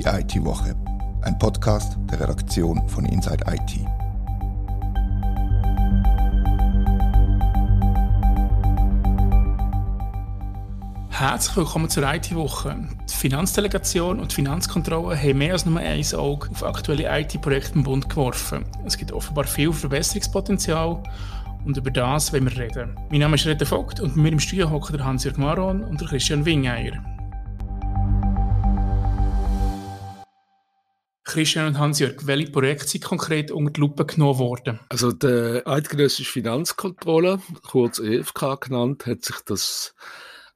Die IT-Woche, ein Podcast der Redaktion von Inside IT. Herzlich willkommen zur IT-Woche. Die Finanzdelegation und die Finanzkontrolle haben mehr als nur ein Auge auf aktuelle IT-Projekte im Bund geworfen. Es gibt offenbar viel Verbesserungspotenzial und über das wollen wir reden. Mein Name ist Rete Vogt und bei mir im Studio hocken der Hans-Jörg Maron und der Christian Wingeier. Christian und Hans-Jörg, welche Projekte sind konkret unter die Lupe genommen worden? Also die Eidgenössische Finanzkontrolle, kurz EFK genannt, hat sich das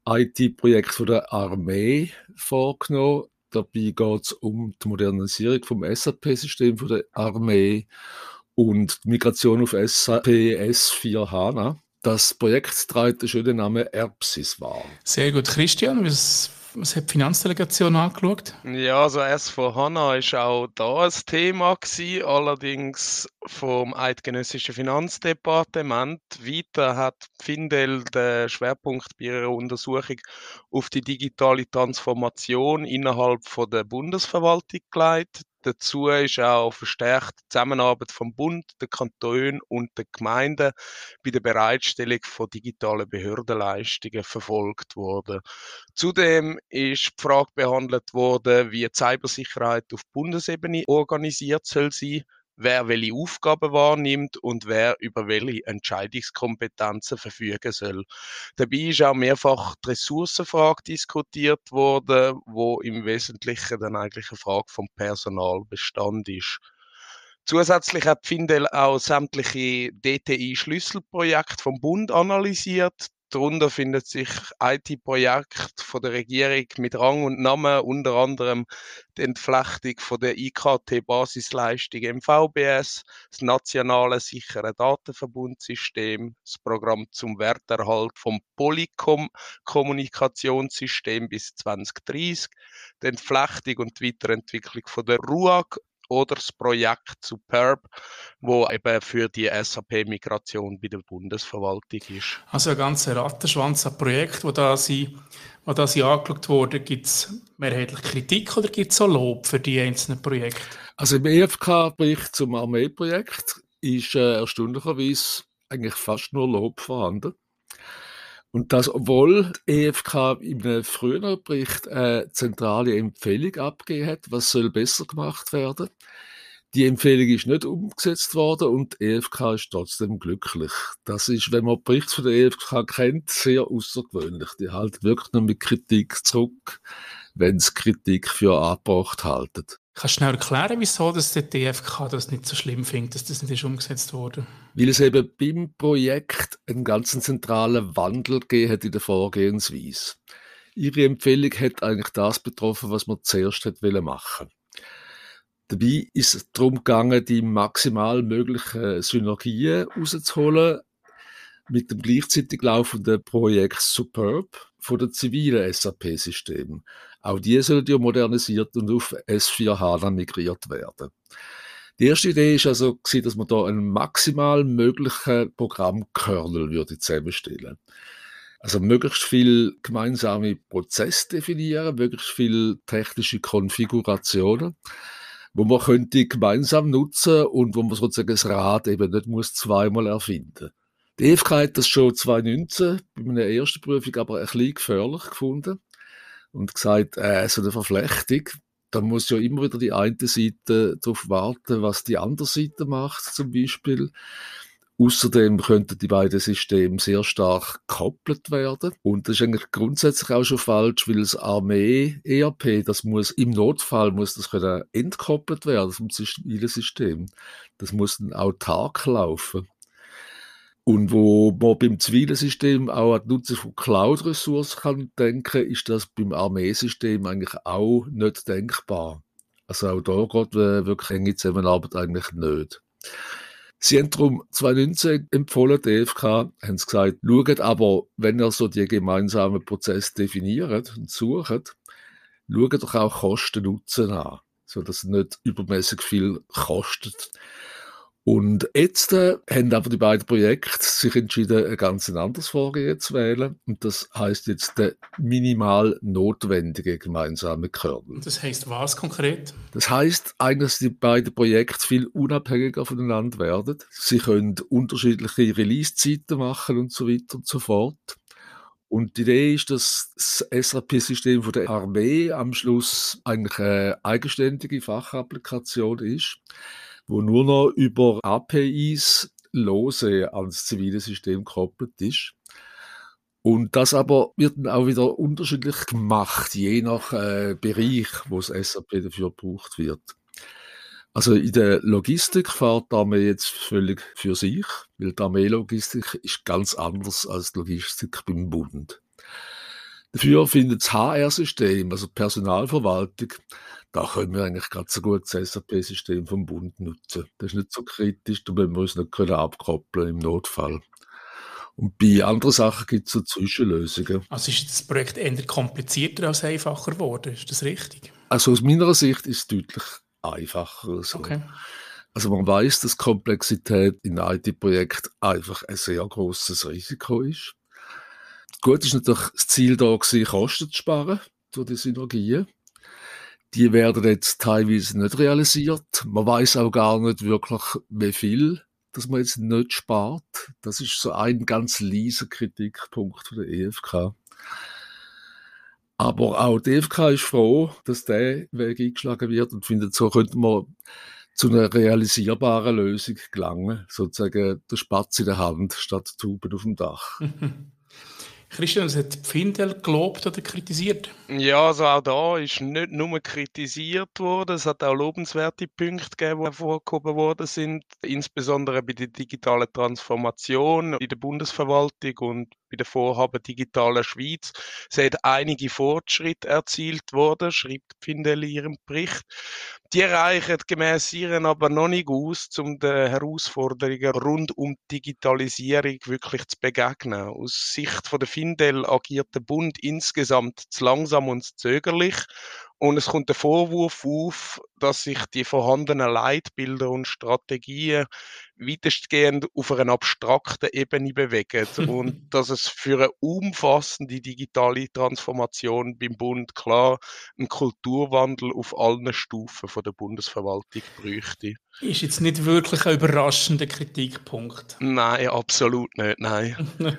IT-Projekt der Armee vorgenommen. Dabei geht es um die Modernisierung vom SAP-System der Armee und die Migration auf SAP S4 HANA. Das Projekt trägt den schönen Namen ERPSIS wahr. Sehr gut. Christian, was was hat die Finanzdelegation angeschaut? Ja, also S4 HANA ist auch da ein Thema gewesen, allerdings vom Eidgenössischen Finanzdepartement. Weiter hat Findel den Schwerpunkt bei ihrer Untersuchung auf die digitale Transformation innerhalb von der Bundesverwaltung gelegt. Dazu ist auch verstärkt die Zusammenarbeit vom Bund, den Kantonen und den Gemeinden bei der Bereitstellung von digitalen Behördenleistungen verfolgt worden. Zudem ist die Frage behandelt worden, wie die Cybersicherheit auf Bundesebene organisiert soll sein wer welche Aufgaben wahrnimmt und wer über welche Entscheidungskompetenzen verfügen soll. Dabei ist auch mehrfach die Ressourcenfrage diskutiert worden, wo im Wesentlichen dann eigentlich eine Frage vom Personalbestand ist. Zusätzlich hat Findel auch sämtliche DTI-Schlüsselprojekte vom Bund analysiert. Darunter findet sich IT-Projekt von der Regierung mit Rang und Namen, unter anderem die Entflechtung von der IKT-Basisleistung im VBS, das nationale sichere Datenverbundsystem, das Programm zum Werterhalt vom Polycom-Kommunikationssystem bis 2030, die Entflechtung und die Weiterentwicklung von der RUAG oder das Projekt Superb, wo eben für die SAP-Migration bei der Bundesverwaltung ist. Also ein ganzer Rattenschwanz an Projekten, wo da sie, wo da sie angeschaut wurden, gibt es mehrheitlich Kritik oder gibt es auch Lob für die einzelnen Projekte? Also im EFK-Bericht zum Armeeprojekt ist äh, erstaunlicherweise eigentlich fast nur Lob vorhanden. Und das, obwohl die EFK in einem früheren Bericht eine zentrale Empfehlung abgegeben hat, was soll besser gemacht werden. Die Empfehlung ist nicht umgesetzt worden und die EFK ist trotzdem glücklich. Das ist, wenn man Berichte von der EFK kennt, sehr außergewöhnlich. Die halten wirklich nur mit Kritik zurück, wenn sie Kritik für angebracht halten. Kannst du schnell erklären, wieso dass der DFK das nicht so schlimm findet, dass das nicht ist umgesetzt wurde? Weil es eben beim Projekt einen ganz zentralen Wandel gegeben hat in der Vorgehensweise. Ihre Empfehlung hat eigentlich das betroffen, was man zuerst hätte machen Dabei ist es darum gegangen, die maximal möglichen Synergien rauszuholen mit dem gleichzeitig laufenden Projekt Superb von den zivilen SAP-Systemen. Auch die sollen ja modernisiert und auf S4 HANA migriert werden. Die erste Idee ist also, dass man da einen maximal möglichen Programmkernel würde zusammenstellen. Also möglichst viel gemeinsame Prozesse definieren, möglichst viel technische Konfigurationen, wo man könnte gemeinsam nutzen und wo man sozusagen das Rad eben nicht muss zweimal erfinden. Die EFK hat das schon 2019 bei meiner ersten Prüfung aber ein bisschen gefährlich gefunden und gesagt, äh, so eine Verflechtung, da muss ja immer wieder die eine Seite darauf warten, was die andere Seite macht, zum Beispiel. Außerdem könnten die beiden Systeme sehr stark gekoppelt werden. Und das ist eigentlich grundsätzlich auch schon falsch, weil das Armee-ERP, das muss im Notfall muss das können entkoppelt werden vom System. Das muss dann autark laufen. Und wo man beim zivilen System auch an die Nutzung von Cloud-Ressourcen kann denken, ist das beim Armeesystem eigentlich auch nicht denkbar. Also auch da geht äh, wirklich enge Zusammenarbeit eigentlich nicht. Sie haben darum 2019 empfohlen, die EFK, haben sie gesagt, schaut aber, wenn ihr so die gemeinsamen Prozesse definiert und sucht, schaut doch auch Kosten-Nutzen an, sodass es nicht übermäßig viel kostet. Und jetzt äh, haben aber die beiden Projekte sich entschieden, ein ganz anderes Vorgehen zu wählen. Und das heißt jetzt der minimal notwendige gemeinsame Kernel. Das heißt was konkret? Das heißt eigentlich, dass die beiden Projekte viel unabhängiger voneinander werden. Sie können unterschiedliche Release-Zeiten machen und so weiter und so fort. Und die Idee ist, dass das SAP-System von der Armee am Schluss eigentlich eine eigenständige Fachapplikation ist wo nur noch über APIs lose ans zivile System gekoppelt ist. Und das aber wird dann auch wieder unterschiedlich gemacht, je nach äh, Bereich, wo das SAP dafür gebraucht wird. Also in der Logistik fährt die Armee jetzt völlig für sich, weil die Armeelogistik ist ganz anders als die Logistik beim Bund. Dafür findet das HR-System, also Personalverwaltung, da können wir eigentlich ganz so gut das SAP-System vom Bund nutzen. Das ist nicht so kritisch, da müssen wir uns nicht können abkoppeln im Notfall. Und bei anderen Sachen gibt es so Zwischenlösungen. Also ist das Projekt eher komplizierter als einfacher geworden, ist das richtig? Also aus meiner Sicht ist es deutlich einfacher. So. Okay. Also man weiß, dass Komplexität in IT-Projekten einfach ein sehr großes Risiko ist. Gut ist natürlich das Ziel da gewesen, Kosten zu sparen durch die Synergien die werden jetzt teilweise nicht realisiert. Man weiß auch gar nicht wirklich, wie viel dass man jetzt nicht spart. Das ist so ein ganz leiser Kritikpunkt von der EFK. Aber auch die EFK ist froh, dass der Weg eingeschlagen wird und findet, so könnte man zu einer realisierbaren Lösung gelangen. Sozusagen der Spatz in der Hand statt Tuben auf dem Dach. Christian, was hat Pfindel gelobt oder kritisiert? Ja, also auch da ist nicht nur kritisiert worden, es hat auch lobenswerte Punkte gegeben, die hervorgehoben worden sind, insbesondere bei der digitalen Transformation in der Bundesverwaltung und bei den Vorhaben digitaler Schweiz. Es hat einige Fortschritte erzielt worden, schreibt Pfindel in ihrem Bericht. Die reichen gemäß ihren aber noch nicht aus, um den Herausforderungen rund um Digitalisierung wirklich zu begegnen. Aus Sicht von der Findel agiert der Bund insgesamt zu langsam und zu zögerlich und es kommt der Vorwurf auf, dass sich die vorhandenen Leitbilder und Strategien weitestgehend auf einer abstrakten Ebene bewegen und dass es für eine umfassende digitale Transformation beim Bund klar einen Kulturwandel auf allen Stufen von der Bundesverwaltung bräuchte. Ist jetzt nicht wirklich ein überraschender Kritikpunkt. Nein, absolut nicht, nein.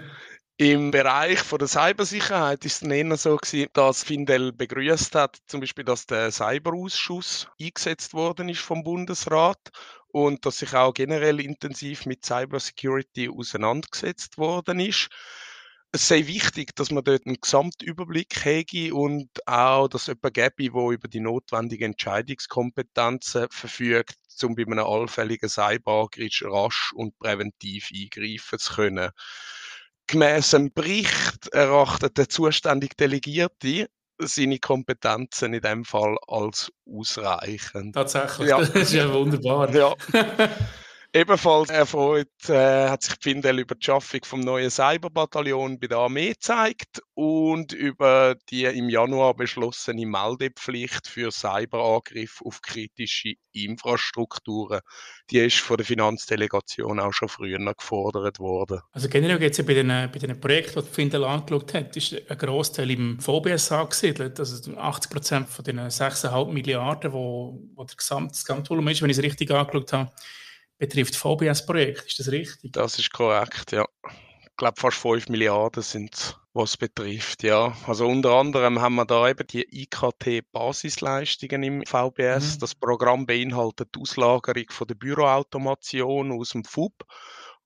Im Bereich von der Cybersicherheit ist es eher so gewesen, dass Findel begrüßt hat, zum Beispiel, dass der Cyberausschuss eingesetzt worden ist vom Bundesrat und dass sich auch generell intensiv mit Cybersecurity auseinandergesetzt worden ist. Es sei wichtig, dass man dort einen Gesamtüberblick hätte und auch, dass jemand gäbe, der über die notwendigen Entscheidungskompetenzen verfügt, um bei einem allfälligen Cyberangriff rasch und präventiv eingreifen zu können. Gemäss dem Bericht erachtet der zuständige Delegierte seine Kompetenzen in dem Fall als ausreichend. Tatsächlich, ja. das ist ja wunderbar. Ja. Ebenfalls erfreut äh, hat sich Findel über die Schaffung vom neuen Cyberbataillon bei der Armee gezeigt und über die im Januar beschlossene Meldepflicht für Cyberangriffe auf kritische Infrastrukturen. Die ist von der Finanzdelegation auch schon früher gefordert worden. Also generell geht es ja bei den, bei den Projekten, die Findel angeschaut hat, ist ein Großteil im VBS angesiedelt. Also 80 Prozent von den 6,5 Milliarden, wo, wo der Gesamt, das Gesamtvolumen ist, wenn ich es richtig angeschaut habe, betrifft VBS-Projekt. Ist das richtig? Das ist korrekt, ja. Ich glaube, fast 5 Milliarden sind es, was es betrifft, ja. Also unter anderem haben wir da eben die IKT-Basisleistungen im VBS. Mhm. Das Programm beinhaltet die Auslagerung von der Büroautomation aus dem FUB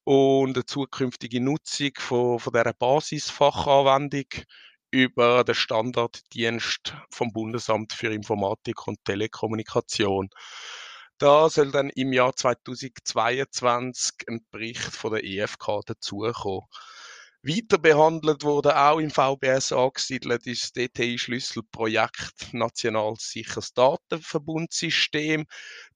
und eine zukünftige Nutzung von, von dieser Basisfachanwendung über den Standarddienst vom Bundesamt für Informatik und Telekommunikation. Da soll dann im Jahr 2022 ein Bericht von der EFK dazukommen. Weiter behandelt wurde auch im VBS angesiedelt ist das DTI-Schlüsselprojekt National sicheres Datenverbundsystem.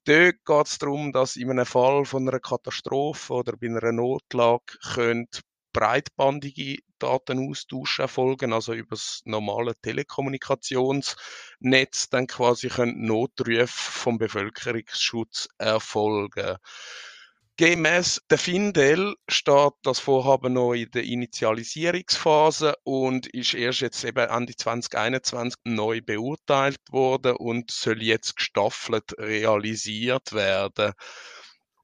Dort geht es darum, dass in einem Fall von einer Katastrophe oder bei einer Notlage könnt breitbandige Datenaustausch erfolgen, also über das normale Telekommunikationsnetz, dann quasi können Notrufe vom Bevölkerungsschutz erfolgen. Gemäß der Findel steht das Vorhaben noch in der Initialisierungsphase und ist erst jetzt eben Ende 2021 neu beurteilt worden und soll jetzt gestaffelt realisiert werden.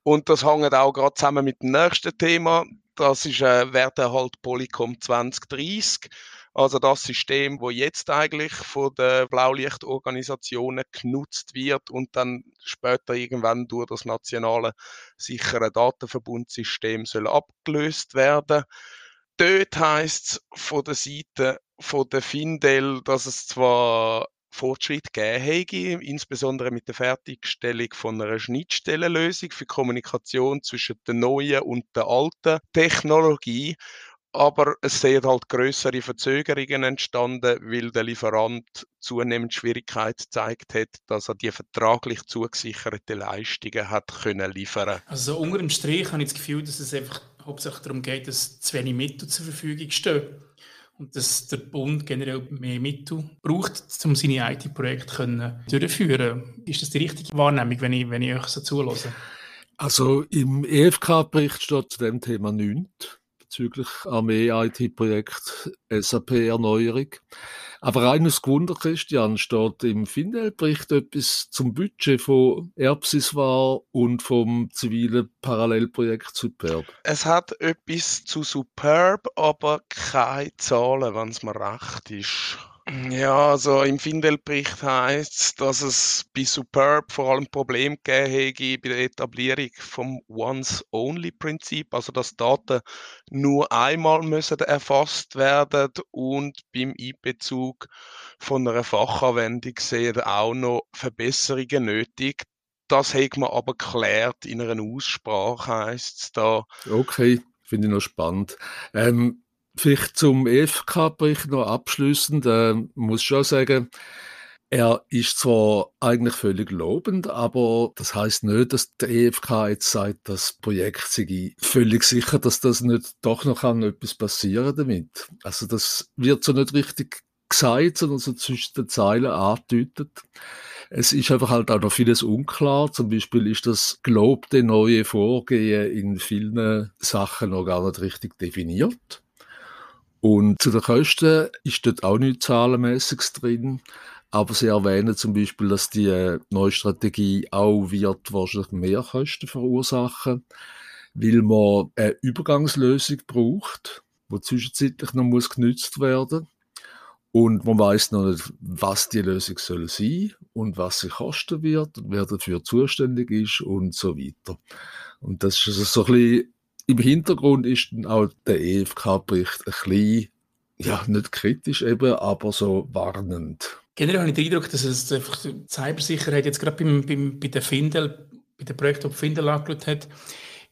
Und das hängt auch gerade zusammen mit dem nächsten Thema. Das ist äh, Werterhalt Polycom 2030. Also das System, wo jetzt eigentlich von den Blaulichtorganisationen genutzt wird und dann später irgendwann durch das nationale sichere Datenverbundsystem soll abgelöst werden. Dort heißt es von der Seite von der Findel, dass es zwar Fortschritt gegeben hätte, insbesondere mit der Fertigstellung von einer Schnittstellenlösung für Kommunikation zwischen der neuen und der alten Technologie aber es sind halt größere Verzögerungen entstanden, weil der Lieferant zunehmend Schwierigkeit gezeigt hat, dass er die vertraglich zugesicherten Leistungen hat können liefern. Also unter dem Strich habe ich das Gefühl, dass es einfach hauptsächlich darum geht, dass zu wenig Mittel zur Verfügung stehen und dass der Bund generell mehr Mittel braucht, um seine IT-Projekte durchzuführen. Ist das die richtige Wahrnehmung, wenn ich, wenn ich euch so zulasse? Also im EFK-Bericht steht zu dem Thema nichts bezüglich Armee-IT-Projekt SAP-Erneuerung. Aber eines gewundert, Christian, steht im Findel-Bericht etwas zum Budget von Erbsis war und vom zivilen Parallelprojekt Superb. Es hat etwas zu Superb, aber keine Zahlen, wenn es mir recht ist. Ja, also im Findel-Bericht heißt es, dass es bei Superb vor allem Probleme gegeben hätte bei der Etablierung vom Once-Only-Prinzip, also dass Daten nur einmal müssen erfasst werden und beim Einbezug von einer Fachanwendung sehen auch noch Verbesserungen nötig. Das hat man aber geklärt in einer Aussprache, heißt es da. Okay, finde ich noch spannend. Ähm, Vielleicht zum EFK-Bericht noch abschließend, äh, muss schon sagen, er ist zwar eigentlich völlig lobend, aber das heißt nicht, dass der EFK jetzt sagt, das Projekt sei völlig sicher, dass das nicht doch noch kann etwas passieren damit. Also das wird so nicht richtig gesagt, sondern so zwischen den Zeilen angedeutet. Es ist einfach halt auch noch vieles unklar. Zum Beispiel ist das gelobte neue Vorgehen in vielen Sachen noch gar nicht richtig definiert. Und zu den Kosten ist dort auch nichts Zahlenmäßiges drin. Aber sie erwähnen zum Beispiel, dass die neue Strategie auch wird wahrscheinlich mehr Kosten verursachen, weil man eine Übergangslösung braucht, die zwischenzeitlich noch muss genützt werden und man weiß noch nicht, was die Lösung soll sein und was sie kosten wird wer dafür zuständig ist und so weiter. Und das ist also so ein bisschen im Hintergrund ist dann auch der EFK-Bericht ein bisschen, ja, nicht kritisch eben, aber so warnend. Generell habe ich den Eindruck, dass es einfach die Cybersicherheit jetzt gerade beim, beim, bei der Findel, bei dem Projekt, das Findel angeschaut hat,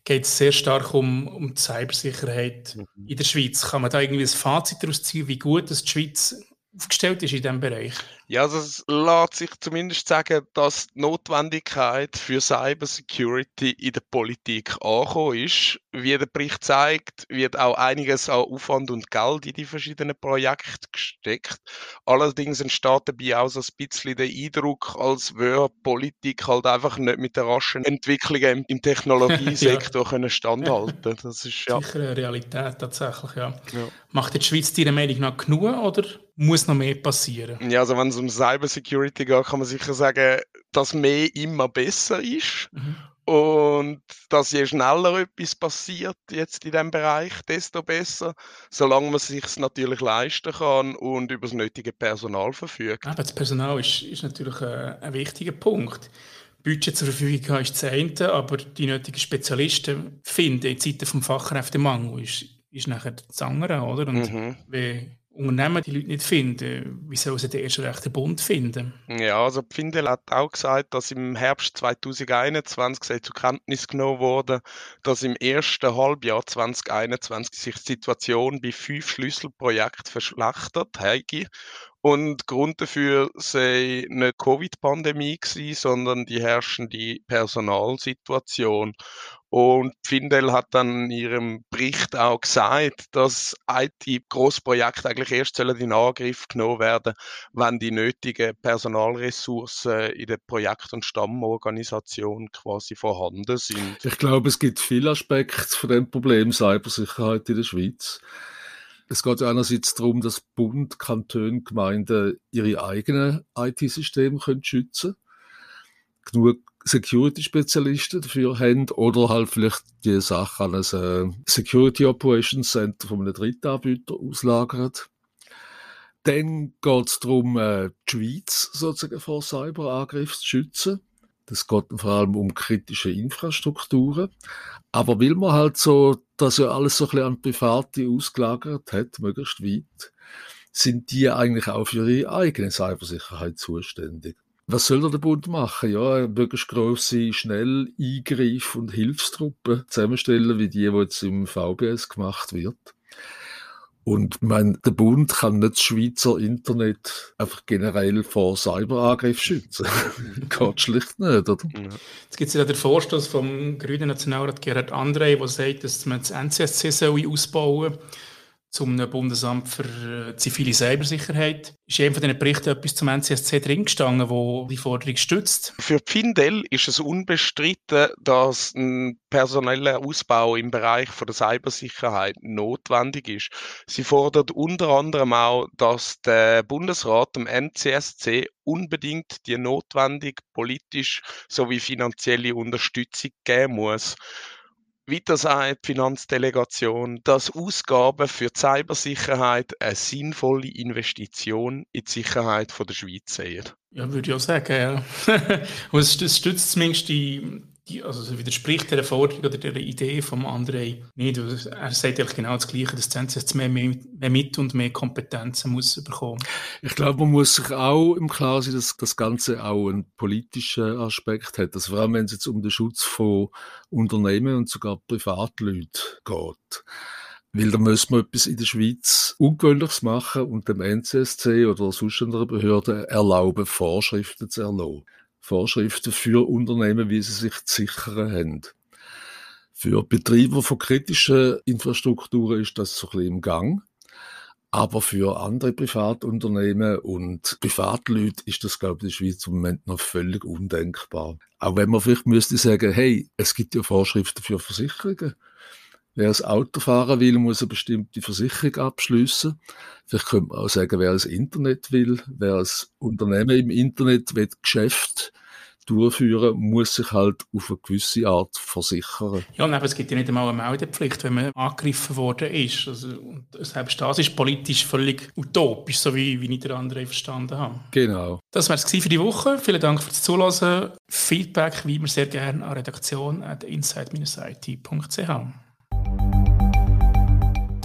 geht es sehr stark um, um die Cybersicherheit mhm. in der Schweiz. Kann man da irgendwie ein Fazit daraus ziehen, wie gut das die Schweiz aufgestellt ist in diesem Bereich? Ja, also es lässt sich zumindest sagen, dass die Notwendigkeit für Cybersecurity in der Politik angekommen ist. Wie der Bericht zeigt, wird auch einiges an Aufwand und Geld in die verschiedenen Projekte gesteckt. Allerdings entsteht dabei auch so ein bisschen der Eindruck, als würde Politik halt einfach nicht mit den raschen Entwicklungen im, Technologiesektor ja. können standhalten. Das ist ja sicher eine Realität tatsächlich, ja. ja. Macht die Schweiz deiner Meinung nach genug oder muss noch mehr passieren? Ja, also wenn es um Cybersecurity geht, kann man sicher sagen, dass mehr immer besser ist. Mhm. Und dass je schneller etwas passiert jetzt in diesem Bereich, desto besser, solange man es sich natürlich leisten kann und über das nötige Personal verfügt. Aber das Personal ist, ist natürlich ein, ein wichtiger Punkt. Budget zur Verfügung haben ist das eine, aber die nötigen Spezialisten finden in Zeiten des Fachkräftemangels ist, ist nachher das andere, oder? Und mhm. wie Unternehmen die Leute nicht finden, wie soll sie den erst recht den Bund finden? Ja, also Pfindel hat auch gesagt, dass im Herbst 2021 zur Kenntnis genommen wurde, dass im ersten Halbjahr 2021 sich die Situation bei fünf Schlüsselprojekten verschlechtert hat und Grund dafür sei nicht Covid-Pandemie gewesen, sondern die herrschende Personalsituation. Und Findel hat dann in ihrem Bericht auch gesagt, dass IT-Großprojekte eigentlich erst in Angriff genommen werden, wenn die nötigen Personalressourcen in der Projekt- und Stammorganisation quasi vorhanden sind. Ich glaube, es gibt viele Aspekte von dem Problem Cybersicherheit in der Schweiz. Es geht einerseits darum, dass Bund, Kantone, Gemeinden ihre eigenen IT-Systeme schützen können. Genug Security-Spezialisten dafür haben oder halt vielleicht die Sache an ein äh, Security Operations Center von einem Drittanbieter auslagern. Dann geht es darum, äh, die Schweiz sozusagen vor Cyberangriffen zu schützen. Das geht vor allem um kritische Infrastrukturen. Aber will man halt so, dass ja alles so ein bisschen an Private ausgelagert hat, möglichst weit, sind die eigentlich auch für ihre eigene Cybersicherheit zuständig. Was soll der Bund machen? Ja, möglichst grosse, schnell Eingreif- und Hilfstruppen zusammenstellen, wie die, die jetzt im VBS gemacht wird. Und ich meine, der Bund kann nicht das Schweizer Internet einfach generell vor Cyberangriff schützen. Geht schlicht nicht, oder? Jetzt gibt es ja den Vorstoß vom grünen Nationalrat Gerhard André, der sagt, dass man das NCSC ausbauen soll zum Bundesamt für äh, zivile Cybersicherheit. Ist in einem von diesen Berichten etwas zum NCSC drin gestanden, wo die Forderung stützt? Für Findel ist es unbestritten, dass ein personeller Ausbau im Bereich von der Cybersicherheit notwendig ist. Sie fordert unter anderem auch, dass der Bundesrat dem NCSC unbedingt die notwendige politisch sowie finanzielle Unterstützung geben muss. Weiter sagt Finanzdelegation, dass Ausgaben für die Cybersicherheit eine sinnvolle Investition in die Sicherheit der Schweiz sehen. Ja, würde ich auch sagen, ja. Und es stützt zumindest die, die, also widerspricht der Forderung oder der Idee vom André nicht. Er sagt eigentlich genau das Gleiche, dass die jetzt mehr, mehr, mehr mit und mehr Kompetenzen muss bekommen. Ich glaube, man muss sich auch im Klaren sein, dass das Ganze auch einen politischen Aspekt hat. Also vor allem, wenn es jetzt um den Schutz von Unternehmen und sogar Privatleuten geht. Weil da müssen wir etwas in der Schweiz Ungewöhnliches machen und dem NCSC oder sonst einer Behörde erlauben, Vorschriften zu erlauben. Vorschriften für Unternehmen, wie sie sich zu sichern haben. Für Betreiber von kritischen Infrastrukturen ist das so ein bisschen im Gang. Aber für andere Privatunternehmen und Privatleute ist das, glaube ich, in der Schweiz im Moment noch völlig undenkbar. Auch wenn man vielleicht müsste sagen, hey, es gibt ja Vorschriften für Versicherungen. Wer das Auto fahren will, muss eine bestimmte Versicherung abschließen. Vielleicht könnte man auch sagen, wer das Internet will, wer das Unternehmen im Internet will, Geschäft durchführen, muss sich halt auf eine gewisse Art versichern. Ja, und es gibt ja nicht einmal eine Meldepflicht, wenn man angegriffen worden ist. Also, und selbst das ist politisch völlig utopisch, so wie, wie ich der andere verstanden habe. Genau. Das wäre es für die Woche. Vielen Dank fürs Zuhören. Feedback wie immer sehr gerne an redaktion.inside-it.ch.